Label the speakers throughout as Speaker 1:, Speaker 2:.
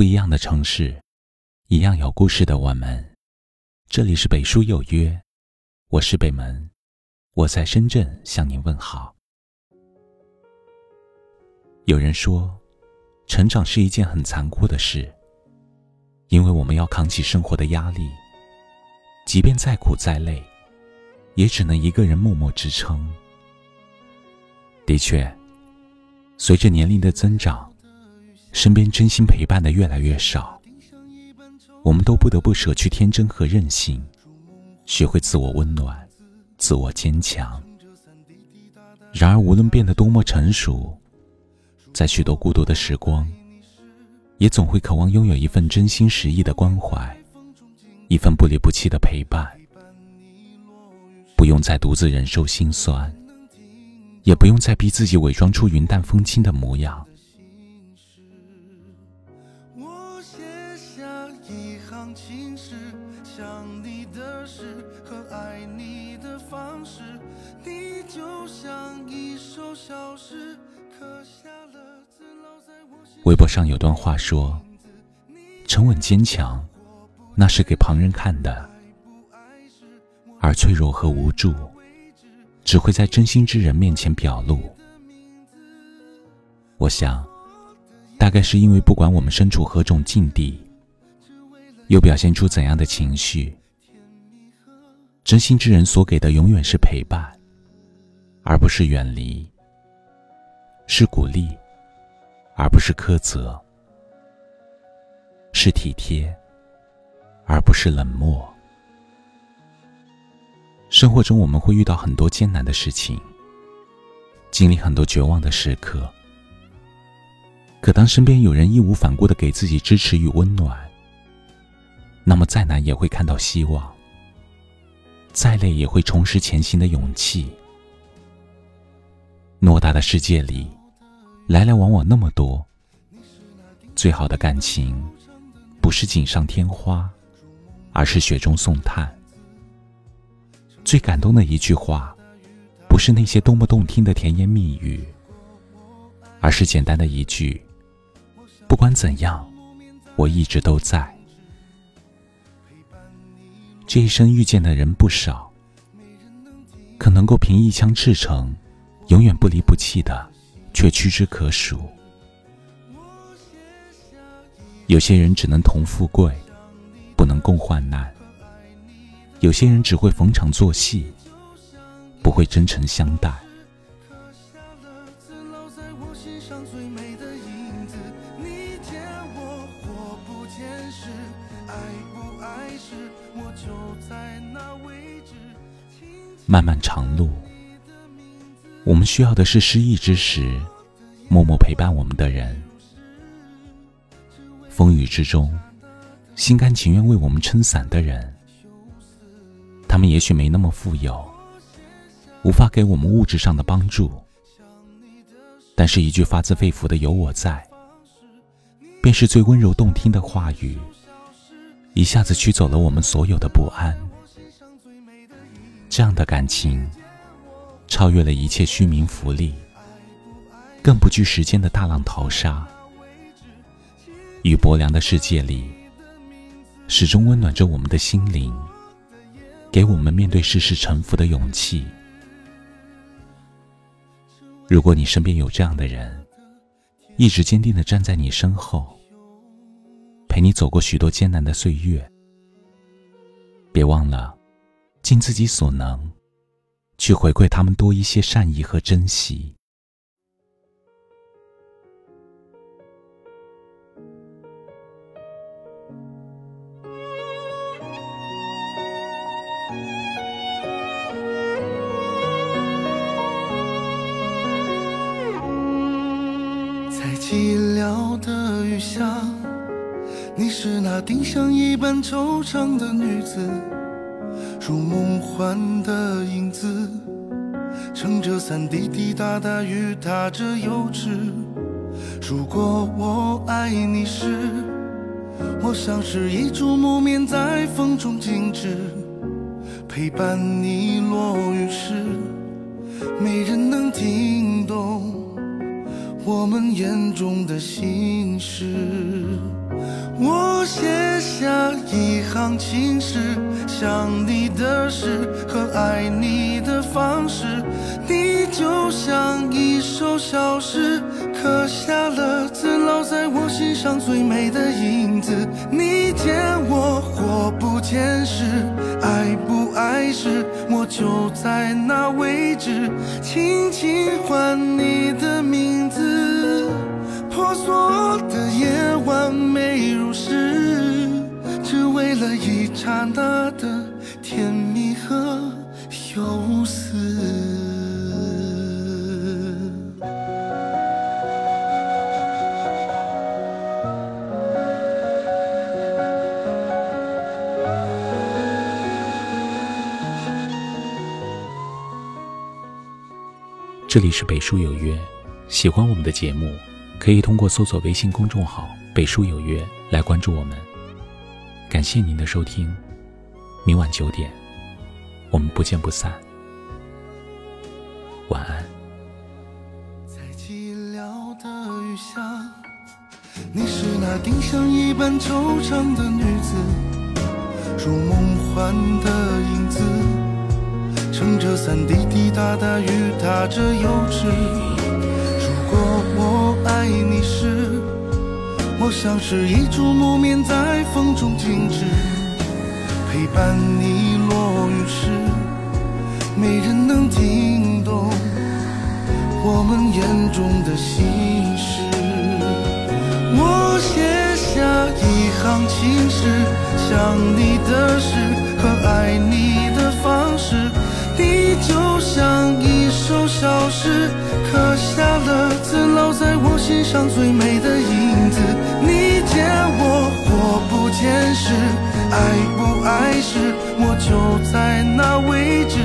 Speaker 1: 不一样的城市，一样有故事的我们。这里是北书有约，我是北门，我在深圳向您问好。有人说，成长是一件很残酷的事，因为我们要扛起生活的压力，即便再苦再累，也只能一个人默默支撑。的确，随着年龄的增长。身边真心陪伴的越来越少，我们都不得不舍去天真和任性，学会自我温暖、自我坚强。然而，无论变得多么成熟，在许多孤独的时光，也总会渴望拥有一份真心实意的关怀，一份不离不弃的陪伴。不用再独自忍受心酸，也不用再逼自己伪装出云淡风轻的模样。微博上有段话说：“沉稳坚强，那是给旁人看的；而脆弱和无助，只会在真心之人面前表露。”我想，大概是因为不管我们身处何种境地，又表现出怎样的情绪，真心之人所给的永远是陪伴，而不是远离，是鼓励。而不是苛责，是体贴，而不是冷漠。生活中我们会遇到很多艰难的事情，经历很多绝望的时刻。可当身边有人义无反顾的给自己支持与温暖，那么再难也会看到希望，再累也会重拾前行的勇气。偌大的世界里。来来往往那么多，最好的感情，不是锦上添花，而是雪中送炭。最感动的一句话，不是那些多么动听的甜言蜜语，而是简单的一句：“不管怎样，我一直都在。”这一生遇见的人不少，可能够凭一腔赤诚，永远不离不弃的。却屈指可数。有些人只能同富贵，不能共患难；有些人只会逢场作戏，不会真诚相待。漫漫长路。我们需要的是失意之时，默默陪伴我们的人；风雨之中，心甘情愿为我们撑伞的人。他们也许没那么富有，无法给我们物质上的帮助，但是一句发自肺腑的“有我在”，便是最温柔动听的话语，一下子驱走了我们所有的不安。这样的感情。超越了一切虚名浮利，更不惧时间的大浪淘沙。于薄凉的世界里，始终温暖着我们的心灵，给我们面对世事沉浮的勇气。如果你身边有这样的人，一直坚定的站在你身后，陪你走过许多艰难的岁月，别忘了尽自己所能。去回馈他们多一些善意和珍惜。
Speaker 2: 在寂寥的雨下，你是那丁香一般惆怅的女子。如梦幻的影子，撑着伞滴滴答答雨打着油纸。如果我爱你时，我像是一株木棉在风中静止，陪伴你落雨时，没人能听懂我们眼中的心事。我写下一行情诗，想你的事和爱你的方式。你就像一首小诗，刻下了字，烙在我心上最美的影子。你见我或不见时，爱不爱时，我就在那位置，轻轻唤你的名字。婆娑一刹那的甜蜜和忧思。
Speaker 1: 这里是北书有约，喜欢我们的节目，可以通过搜索微信公众号“北书有约”来关注我们。感谢您的收听，明晚九点，我们不见不散。晚安。
Speaker 2: 在寂寥的雨下，你是那丁香一般惆怅的女子，如梦幻的影子。撑着伞，滴滴答答，雨打着油纸。如果我爱你时，我像是一株木棉，在风中静止，陪伴你落雨时，没人能听懂我们眼中的心事。我写下一行情诗，想你的事和爱你的方式。你就像一首小诗，刻下了字，烙在我心上最美的影子。你见我或不见时，爱不爱时，我就在那位置，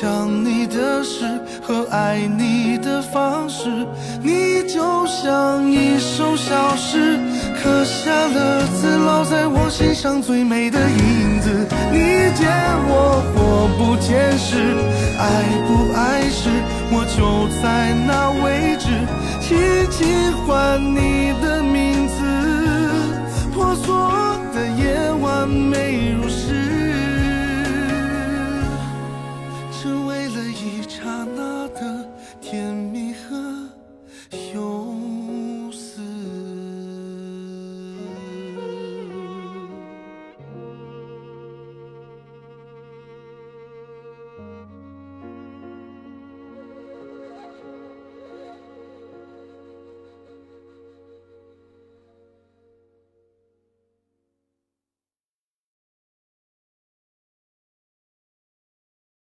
Speaker 2: 想你的事和爱你的方式，你就像一首小诗，刻下了字，烙在我心上最美的影子。你见我或不见时，爱不爱时，我就在那位置，轻轻唤你